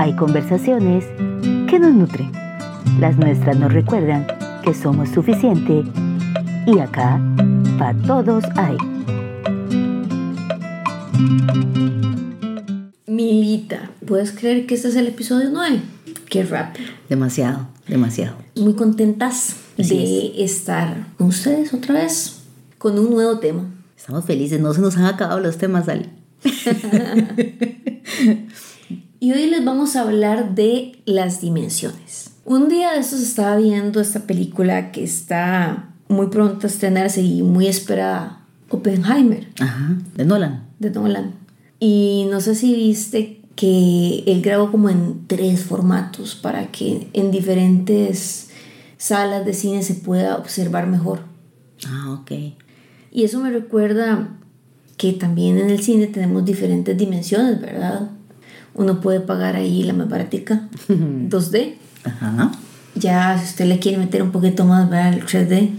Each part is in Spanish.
hay conversaciones que nos nutren. Las nuestras nos recuerdan que somos suficiente y acá para todos hay. Milita, ¿puedes creer que este es el episodio 9? Qué rápido. Demasiado, demasiado. Muy contentas de estar con ustedes otra vez con un nuevo tema. Estamos felices, no se nos han acabado los temas, Ali. y hoy les vamos a hablar de las dimensiones. Un día de estos estaba viendo esta película que está muy pronto a estrenarse y muy esperada, Oppenheimer. Ajá, de Nolan. De Nolan. Y no sé si viste que él grabó como en tres formatos para que en diferentes salas de cine se pueda observar mejor. Ah, ok. Y eso me recuerda que también en el cine tenemos diferentes dimensiones, ¿verdad? Uno puede pagar ahí la más baratica, 2D. Ajá. Ya si usted le quiere meter un poquito más, ¿verdad? El 3D.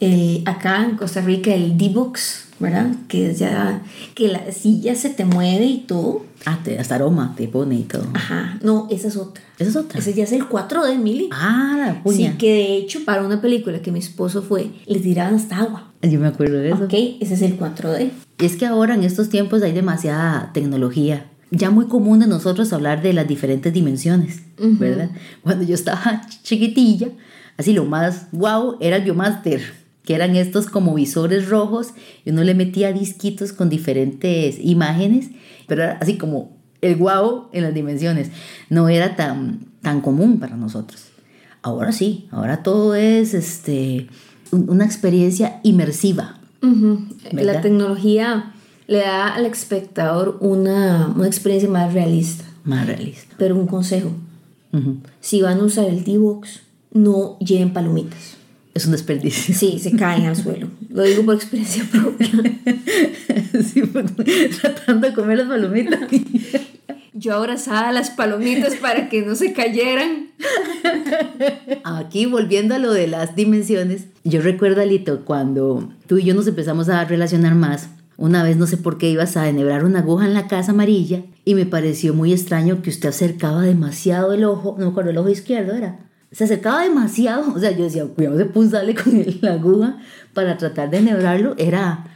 El, acá en Costa Rica el D-Box, ¿verdad? Que es ya que la silla se te mueve y todo. Ah, te, hasta aroma te pone y todo. Ajá, no, esa es otra. Esa es otra. Ese ya es el 4D, Mili. Ah, la puña. Sí, que de hecho para una película que mi esposo fue, le tiraban hasta agua. Yo me acuerdo de eso. Ok, ese es el 4D. Es que ahora en estos tiempos hay demasiada tecnología. Ya muy común de nosotros hablar de las diferentes dimensiones, ¿verdad? Cuando yo estaba chiquitilla, así lo más wow era el Biomaster, que eran estos como visores rojos y uno le metía disquitos con diferentes imágenes, pero era así como el wow en las dimensiones. No era tan, tan común para nosotros. Ahora sí, ahora todo es este, una experiencia inmersiva. La tecnología le da al espectador una, una, experiencia más realista. Más realista. Pero un consejo. Si van a usar el D-Box, no lleven palomitas. Es un desperdicio. Sí, se caen al suelo. Lo digo por experiencia propia. sí, tratando de comer las palomitas. Yo abrazaba las palomitas para que no se cayeran. Aquí volviendo a lo de las dimensiones, yo recuerdo, Alito, cuando tú y yo nos empezamos a relacionar más, una vez no sé por qué ibas a enhebrar una aguja en la casa amarilla y me pareció muy extraño que usted acercaba demasiado el ojo, no me acuerdo, el ojo izquierdo era. Se acercaba demasiado, o sea, yo decía, cuidado de punzarle con la aguja para tratar de enhebrarlo, era,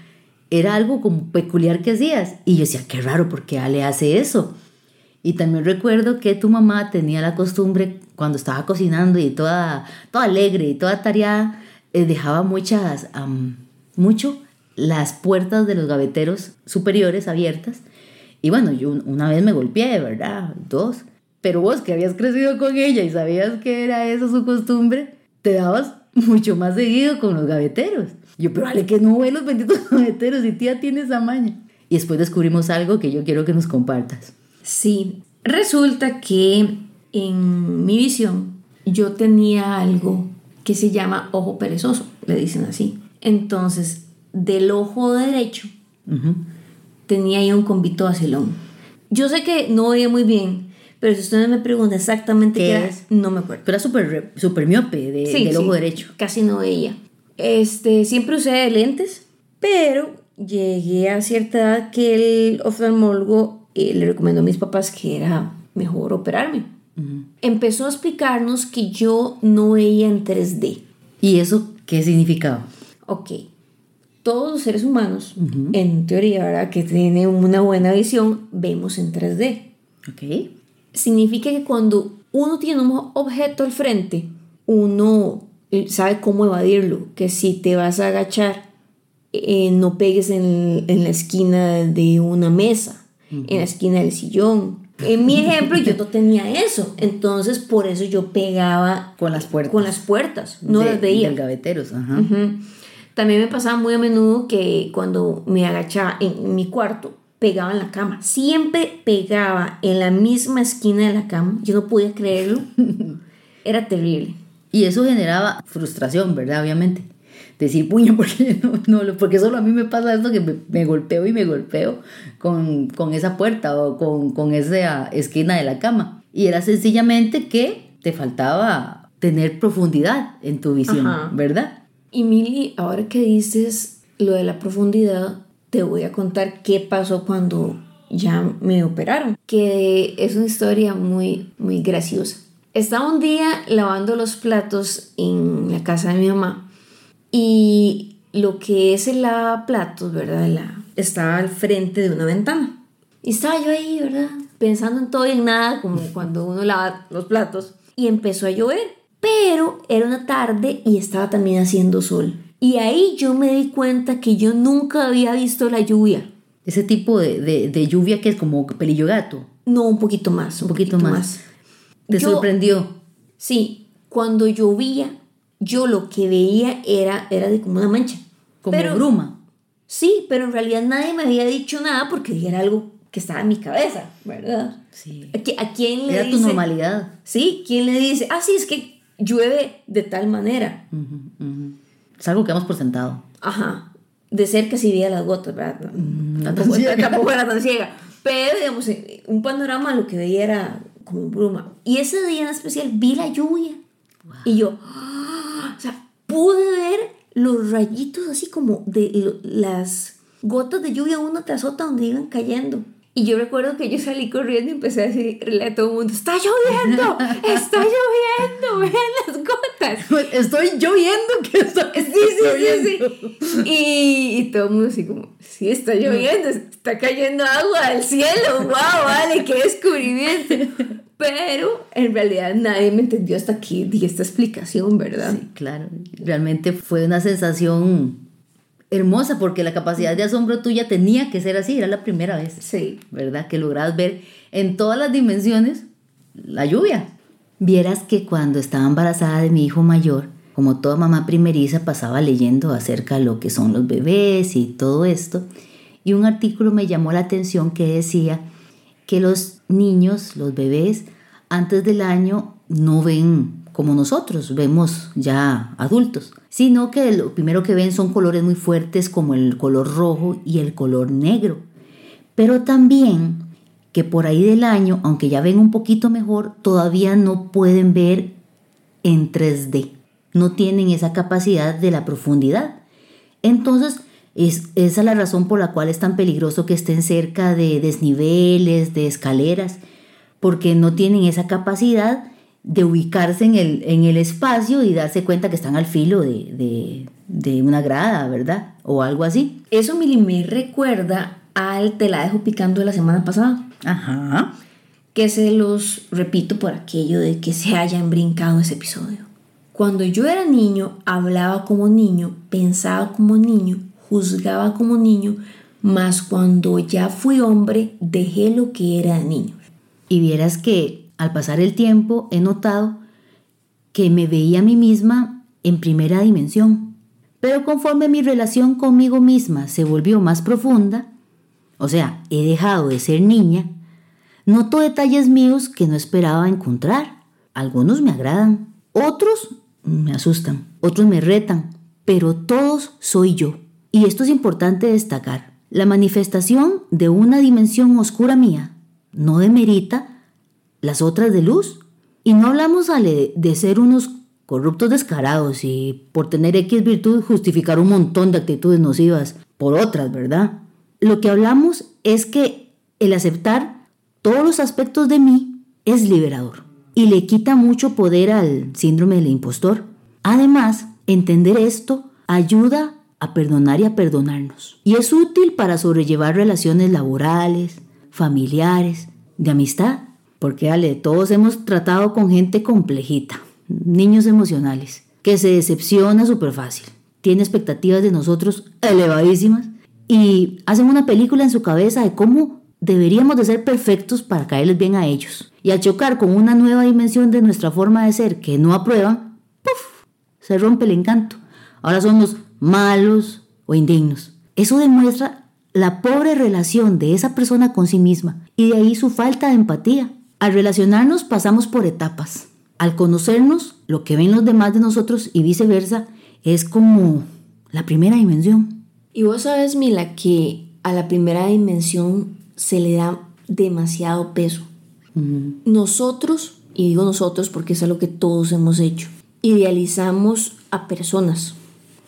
era algo como peculiar que hacías. Y yo decía, qué raro, ¿por qué Ale hace eso? Y también recuerdo que tu mamá tenía la costumbre, cuando estaba cocinando y toda, toda alegre y toda tareada, eh, dejaba muchas, mucho las puertas de los gaveteros superiores abiertas. Y bueno, yo una vez me golpeé, ¿verdad? Dos. Pero vos que habías crecido con ella y sabías que era eso su costumbre, te dabas mucho más seguido con los gaveteros. Yo, pero vale que no ve los benditos gaveteros y tía tiene esa maña. Y después descubrimos algo que yo quiero que nos compartas. Sí, resulta que en mi visión yo tenía algo que se llama ojo perezoso, le dicen así. Entonces, del ojo derecho tenía ahí un convito vacilón. Yo sé que no veía muy bien, pero si usted me pregunta exactamente qué, es, no me acuerdo. Pero era súper super miope de, del ojo derecho. Casi no veía. Este, siempre usé lentes, pero llegué a cierta edad que el oftalmólogo le recomendó a mis papás que era mejor operarme. Empezó a explicarnos que yo no veía en 3D. ¿Y eso qué significaba? Ok, todos los seres humanos, en teoría, ¿verdad? que tienen una buena visión, vemos en 3D. Ok. Significa que cuando uno tiene un objeto al frente, uno sabe cómo evadirlo, que si te vas a agachar, eh, no pegues en, en la esquina de una mesa en la esquina del sillón. En mi ejemplo yo no tenía eso, entonces por eso yo pegaba con las puertas, con las puertas no las veía. Del gaveteros, También me pasaba muy a menudo que cuando me agachaba en mi cuarto, pegaba en la cama. Siempre pegaba en la misma esquina de la cama. Yo no podía creerlo. Era terrible. Y eso generaba frustración, ¿verdad? Obviamente decir, puño, porque no, no, porque solo a mí me pasa esto que me, golpeo y me golpeo con, con esa puerta o con, con, esa esquina de la cama. Y era sencillamente que te faltaba tener profundidad en tu visión, ¿verdad? Y Mili, ahora que dices lo de la profundidad, te voy a contar qué pasó cuando ya me operaron, que es una historia muy, muy graciosa. Estaba un día lavando los platos en la casa de mi mamá y lo que es el lavaplatos, ¿verdad? La, estaba al frente de una ventana. Y estaba yo ahí, ¿verdad? Pensando en todo y en nada, como cuando uno lava los platos. Y empezó a llover. Pero era una tarde y estaba también haciendo sol. Y ahí yo me di cuenta que yo nunca había visto la lluvia. Ese tipo de, de, de lluvia que es como pelillo gato. No, un poquito más. Un poquito, más. ¿Te Yo- sorprendió? Sí, cuando llovía, yo lo que veía era, era de como una mancha. Como Pero- bruma. Sí, pero en realidad nadie me había dicho nada porque era algo que estaba en mi cabeza, ¿verdad? Sí. ¿A, qui- a quién le Era dice? tu normalidad. Sí, ¿quién le dice? Ah, sí, es que llueve de tal manera. Ujú. Es algo que damos por sentado. Ajá. De cerca sí veía las gotas, ¿verdad? Mm, tampoco, ciega. tampoco era tan ciega. Pero, digamos, eh, un panorama lo que veía era como bruma. Y ese día en especial vi la lluvia. Y yo, ¡ah! o sea, pude ver los rayitos así como de las gotas de lluvia una tras otra donde iban cayendo. Y yo recuerdo que yo salí corriendo y empecé a decirle a todo el mundo, está lloviendo, está lloviendo, vean las gotas. Estoy lloviendo que está Sí, sí, sí, sí. Y, y todo el mundo así como, sí, está lloviendo, está cayendo agua del cielo, wow, vale, qué descubrimiento. Pero en realidad nadie me entendió hasta que di esta explicación, ¿verdad? Sí, claro. Realmente fue una sensación hermosa porque la capacidad de asombro tuya tenía que ser así. Era la primera vez, Sí. ¿verdad? Que lograbas ver en todas las dimensiones la lluvia. Vieras que cuando estaba embarazada de mi hijo mayor, como toda mamá primeriza, pasaba leyendo acerca de lo que son los bebés y todo esto. Y un artículo me llamó la atención que decía que los niños, los bebés, antes del año no ven como nosotros, vemos ya adultos, sino que lo primero que ven son colores muy fuertes como el color rojo y el color negro. Pero también que por ahí del año, aunque ya ven un poquito mejor, todavía no pueden ver en 3D. No tienen esa capacidad de la profundidad. Entonces, es, esa es la razón por la cual es tan peligroso que estén cerca de desniveles, de escaleras, porque no tienen esa capacidad de ubicarse en el, en el espacio y darse cuenta que están al filo de, de- de una grada, ¿verdad? O algo así. Eso me, me recuerda al Te la dejo picando de la semana pasada, Ajá. que se los repito por aquello de que se hayan brincado ese episodio. Cuando yo era niño, hablaba como niño, pensaba como niño, juzgaba como niño, mas cuando ya fui hombre, dejé lo que era de niño. Y vieras que al pasar el tiempo he notado que me veía a mí misma en primera dimensión. Pero conforme mi relación conmigo misma se volvió más profunda, o sea, he dejado de ser niña, noto detalles míos que no esperaba encontrar. Algunos me agradan, otros me asustan, otros me retan, pero todos soy yo. Y esto es importante destacar. La manifestación de una dimensión oscura mía no demerita las otras de luz. Y no hablamos Ale, de ser unos corruptos descarados y por tener X virtud justificar un montón de actitudes nocivas por otras, ¿verdad? Lo que hablamos es que el aceptar todos los aspectos de mí es liberador y le quita mucho poder al síndrome del impostor. Además, entender esto ayuda a perdonar y a perdonarnos. Y es útil para sobrellevar relaciones laborales, familiares, de amistad. Porque, Ale, todos hemos tratado con gente complejita, niños emocionales, que se decepciona súper fácil, tiene expectativas de nosotros elevadísimas y hacen una película en su cabeza de cómo deberíamos de ser perfectos para caerles bien a ellos. Y al chocar con una nueva dimensión de nuestra forma de ser que no aprueban, ¡puf! se rompe el encanto. Ahora somos malos o indignos. Eso demuestra la pobre relación de esa persona con sí misma y de ahí su falta de empatía. Al relacionarnos pasamos por etapas. Al conocernos, lo que ven los demás de nosotros y viceversa es como la primera dimensión. Y vos sabes, Mila, que a la primera dimensión se le da demasiado peso. Nosotros, y digo nosotros porque es algo que todos hemos hecho, idealizamos a personas.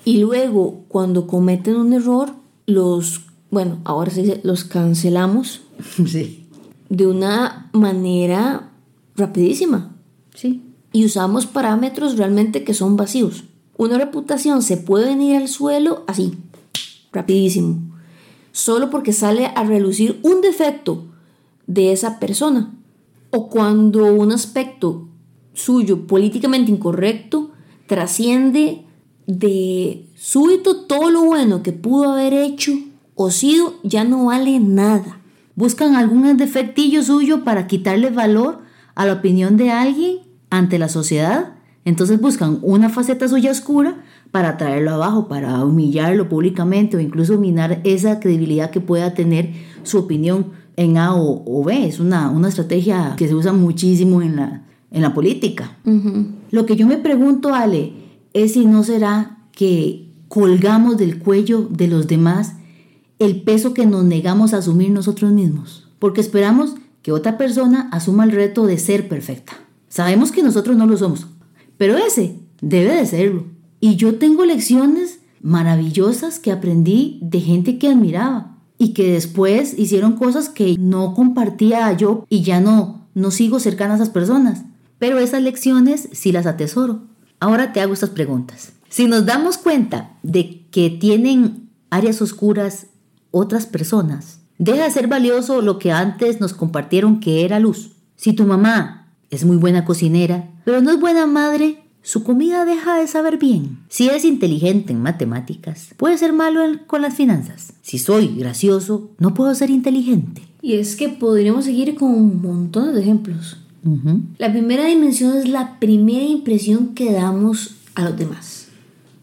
Y luego, cuando cometen un error, los bueno, ahora se dice, los cancelamos Sí. De una manera rapidísima. Sí. Y usamos parámetros realmente que son vacíos. Una reputación se puede venir al suelo así, rapidísimo. Solo porque sale a relucir un defecto de esa persona. O cuando un aspecto suyo políticamente incorrecto trasciende de súbito todo lo bueno que pudo haber hecho o sido, ya no vale nada. Buscan algún defectillo suyo para quitarle valor a la opinión de alguien ante la sociedad. Entonces buscan una faceta suya oscura para traerlo abajo, para humillarlo públicamente o incluso minar esa credibilidad que pueda tener su opinión en A o, o B. Es una, una estrategia que se usa muchísimo en la, en la política. Lo que yo me pregunto, Ale, es si no será que colgamos del cuello de los demás el peso que nos negamos a asumir nosotros mismos, porque esperamos que otra persona asuma el reto de ser perfecta. Sabemos que nosotros no lo somos, pero ese debe de serlo. Y yo tengo lecciones maravillosas que aprendí de gente que admiraba y que después hicieron cosas que no compartía yo y ya no, no sigo cercana a esas personas. Pero esas lecciones sí las atesoro. Ahora te hago estas preguntas. Si nos damos cuenta de que tienen áreas oscuras otras personas, deja de ser valioso lo que antes nos compartieron que era luz. Si tu mamá es muy buena cocinera, pero no es buena madre, su comida deja de saber bien. Si es inteligente en matemáticas, puede ser malo con las finanzas. Si soy gracioso, no puedo ser inteligente. Y es que podríamos seguir con un montón de ejemplos. Ujú. La primera dimensión es la primera impresión que damos a los demás.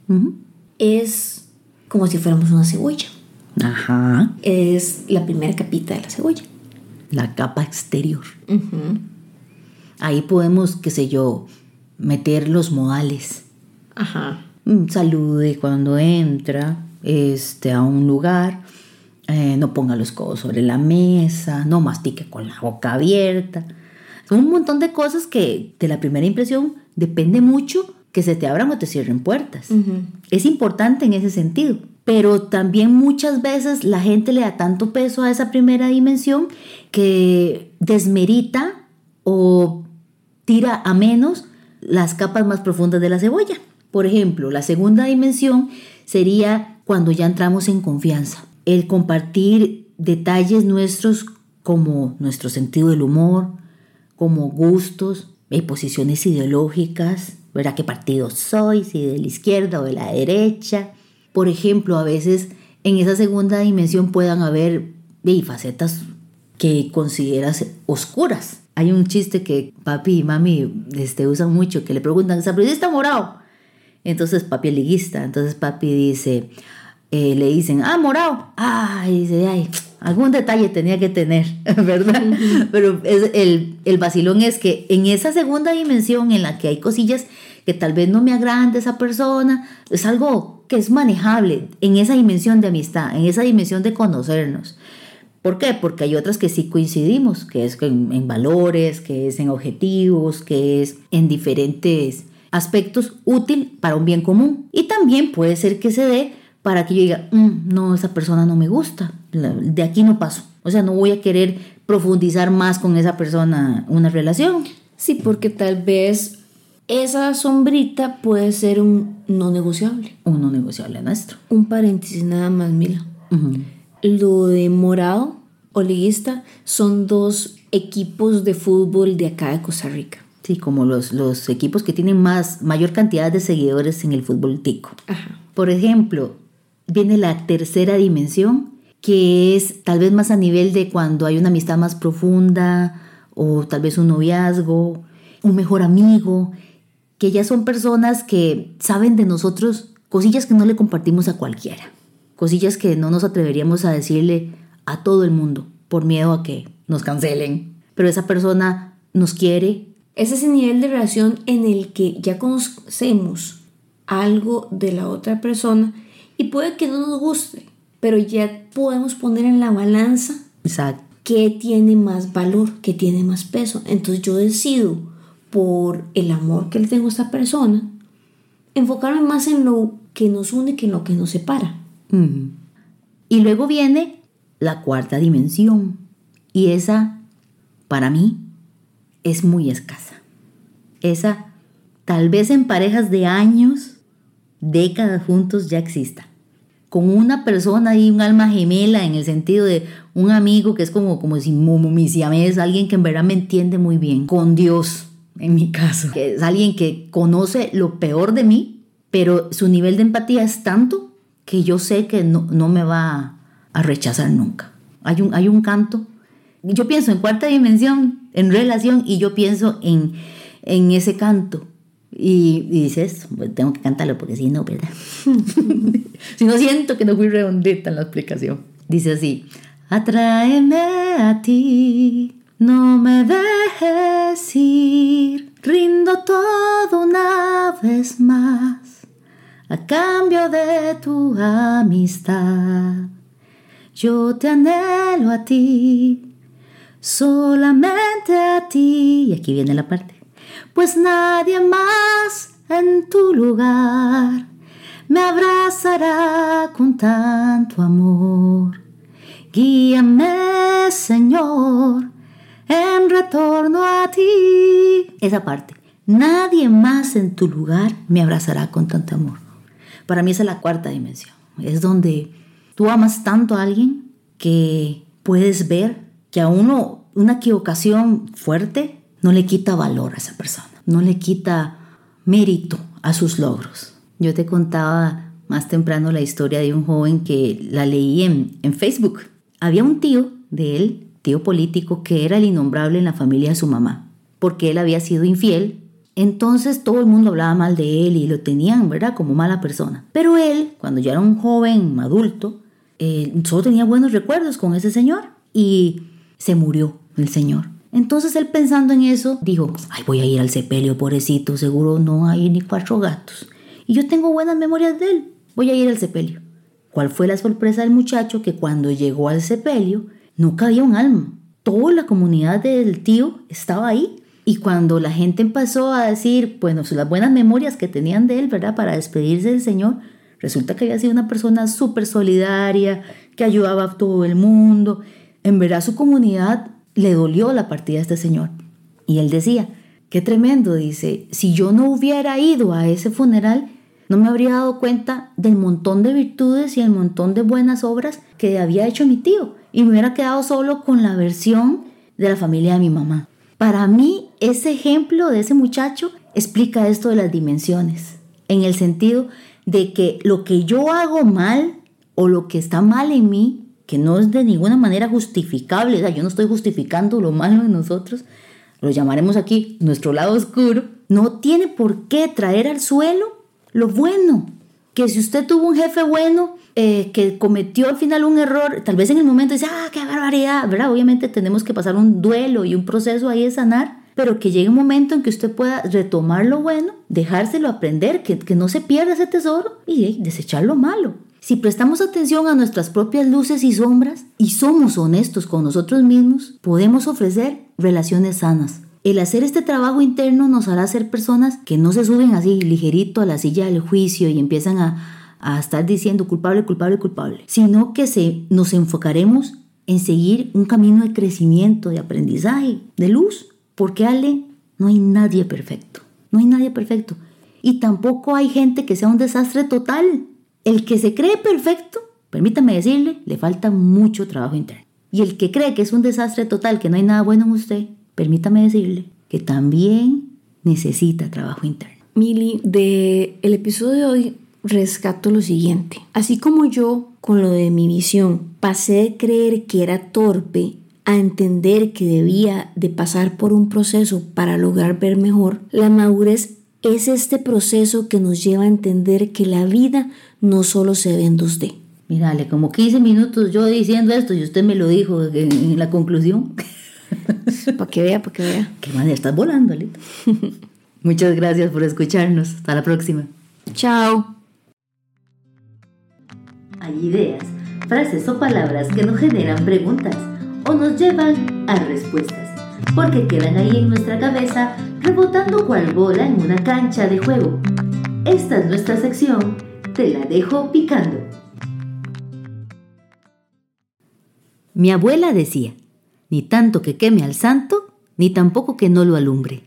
Ujú. Es como si fuéramos una cebolla. Ajá. Es la primera capita de la cebolla. La capa exterior. Ahí podemos, qué sé yo, meter los modales. Ajá. Mm, Salude cuando entra este, a un lugar. eh, no ponga los codos sobre la mesa. No mastique con la boca abierta. Son un montón de cosas que de la primera impresión depende mucho que se te abran o te cierren puertas. Es importante en ese sentido. Pero también muchas veces la gente le da tanto peso a esa primera dimensión que desmerita o tira a menos las capas más profundas de la cebolla. Por ejemplo, la segunda dimensión sería cuando ya entramos en confianza. El compartir detalles nuestros como nuestro sentido del humor, como gustos, y posiciones ideológicas, ¿verdad? ¿Qué partido soy? Si de la izquierda o de la derecha. Por ejemplo, a veces en esa segunda dimensión puedan haber y facetas que consideras oscuras. Hay un chiste que papi y mami este, usan mucho, que le preguntan, ¿sapricista morado? Entonces papi es liguista, entonces papi dice, eh, le dicen, ah, morado. Ay, dice, ay, algún detalle tenía que tener, ¿verdad? Pero es, el, el vacilón es que en esa segunda dimensión en la que hay cosillas que tal vez no me agradan de esa persona, es algo que es manejable en esa dimensión de amistad, en esa dimensión de conocernos. ¿Por qué? Porque hay otras que sí coincidimos, que es en, en valores, que es en objetivos, que es en diferentes aspectos útil para un bien común. Y también puede ser que se dé para que yo diga, "Mm, no, esa persona no me gusta, de aquí no paso. O sea, no voy a querer profundizar más con esa persona una relación. Sí, porque tal vez esa sombrita puede ser un no negociable. Un no negociable nuestro. Un paréntesis nada más, Mila. Lo de morado o liguista son dos equipos de fútbol de acá de Costa Rica. Sí, como los, los equipos que tienen más, mayor cantidad de seguidores en el fútbol tico. Ajá. Por ejemplo, viene la tercera dimensión, que es tal vez más a nivel de cuando hay una amistad más profunda o tal vez un noviazgo, un mejor amigo, que ya son personas que saben de nosotros cosillas que no le compartimos a cualquiera, cosillas que no nos atreveríamos a decirle a todo el mundo por miedo a que nos cancelen. Pero esa persona nos quiere, Es ese nivel de relación en el que ya conocemos algo de la otra persona y puede que no nos guste, pero ya podemos poner en la balanza exacto, qué tiene más valor, qué tiene más peso. Entonces yo decido, por el amor que le tengo a esta persona, enfocarme más en lo que nos une que en lo que nos separa. Y luego viene la cuarta dimensión. Y esa, para mí, es muy escasa. Esa, tal vez en parejas de años, décadas juntos ya exista. Con una persona y un alma gemela en el sentido de un amigo que es como, como si mi es alguien que en verdad me entiende muy bien. Con Dios, en mi caso. Que es alguien que conoce lo peor de mí, pero su nivel de empatía es tanto que yo sé que no, no me va a rechazar nunca. Hay un, hay un canto. Yo pienso en cuarta dimensión, en relación, y yo pienso en, en ese canto. Y, dices, pues tengo que cantarlo porque si no, ¿verdad? si no siento que no fui redondita en la explicación. Dice así, atráeme a ti, no me dejes ir, rindo todo una vez más a cambio de tu amistad. Yo te anhelo a ti, solamente a ti. Y aquí viene la parte. Pues nadie más en tu lugar me abrazará con tanto amor. Guíame, Señor, en retorno a ti. Esa parte. Nadie más en tu lugar me abrazará con tanto amor. Para mí es la cuarta dimensión. Es donde tú amas tanto a alguien que puedes ver que a uno una equivocación fuerte no le quita valor a esa persona, no le quita mérito a sus logros. Yo te contaba más temprano la historia de un joven que la leí en, Facebook. Había un tío de él, tío político, que era el innombrable en la familia de su mamá, porque él había sido infiel entonces todo el mundo hablaba mal de él y lo tenían, ¿verdad?, como mala persona. Pero él, cuando ya era un joven adulto, eh, solo tenía buenos recuerdos con ese señor y se murió el señor. Entonces él pensando en eso, dijo, ay, voy a ir al sepelio, pobrecito, seguro no hay ni cuatro gatos. Y yo tengo buenas memorias de él, voy a ir al sepelio. ¿Cuál fue la sorpresa del muchacho? Que cuando llegó al sepelio, no cabía un alma. Toda la comunidad del tío estaba ahí y cuando la gente empezó a decir, bueno, las buenas memorias que tenían de él, ¿verdad? Para despedirse del Señor, resulta que había sido una persona súper solidaria, que ayudaba a todo el mundo. En verdad su comunidad le dolió la partida de este Señor. Y él decía, qué tremendo, dice, si yo no hubiera ido a ese funeral, no me habría dado cuenta del montón de virtudes y el montón de buenas obras que había hecho mi tío. Y me hubiera quedado solo con la versión de la familia de mi mamá. Para mí, ese ejemplo de ese muchacho explica esto de las dimensiones, en el sentido de que lo que yo hago mal o lo que está mal en mí, que no es de ninguna manera justificable, o sea, yo no estoy justificando lo malo de nosotros, lo llamaremos aquí nuestro lado oscuro, no tiene por qué traer al suelo lo bueno. Que si usted tuvo un jefe bueno, eh, que cometió al final un error, tal vez en el momento dice, ah, qué barbaridad, ¿verdad? Obviamente tenemos que pasar un duelo y un proceso ahí de sanar, pero que llegue un momento en que usted pueda retomar lo bueno, dejárselo aprender, que, que no se pierda ese tesoro y desechar lo malo. Si prestamos atención a nuestras propias luces y sombras y somos honestos con nosotros mismos, podemos ofrecer relaciones sanas. El hacer este trabajo interno nos hará ser personas que no se suben así ligerito a la silla del juicio y empiezan a, a estar diciendo culpable, culpable, culpable, sino que se, nos enfocaremos en seguir un camino de crecimiento, de aprendizaje, de luz, porque Ale, no hay nadie perfecto, no hay nadie perfecto. Y tampoco hay gente que sea un desastre total. El que se cree perfecto, permítame decirle, le falta mucho trabajo interno. Y el que cree que es un desastre total, que no hay nada bueno en usted, permítame decirle que también necesita trabajo interno. Mili, de el episodio de hoy rescato lo siguiente. Así como yo, con lo de mi visión, pasé de creer que era torpe a entender que debía de pasar por un proceso para lograr ver mejor, la madurez es este proceso que nos lleva a entender que la vida no solo se ve en 2D. Mírale, como 15 minutos yo diciendo esto y usted me lo dijo en, la conclusión. para que vea, para que vea. Qué manera, estás volando, Alito. Muchas gracias por escucharnos. Hasta la próxima. Chao. Hay ideas, frases o palabras que nos generan preguntas o nos llevan a respuestas, porque quedan ahí en nuestra cabeza rebotando cual bola en una cancha de juego. Esta es nuestra sección, te la dejo picando. Mi abuela decía, ni tanto que queme al santo, ni tampoco que no lo alumbre.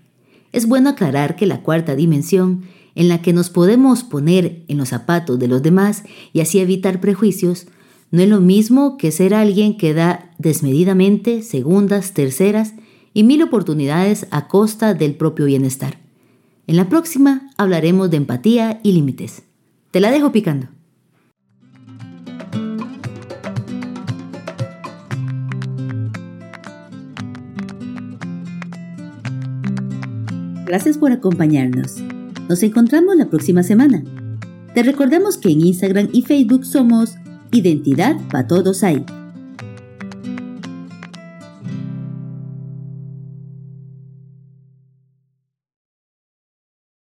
Es bueno aclarar que la cuarta dimensión, en la que nos podemos poner en los zapatos de los demás y así evitar prejuicios, no es lo mismo que ser alguien que da desmedidamente segundas, terceras y mil oportunidades a costa del propio bienestar. En la próxima hablaremos de empatía y límites. Te la dejo picando. Gracias por acompañarnos. Nos encontramos la próxima semana. Te recordamos que en Instagram y Facebook somos Identidad para Todos Hay.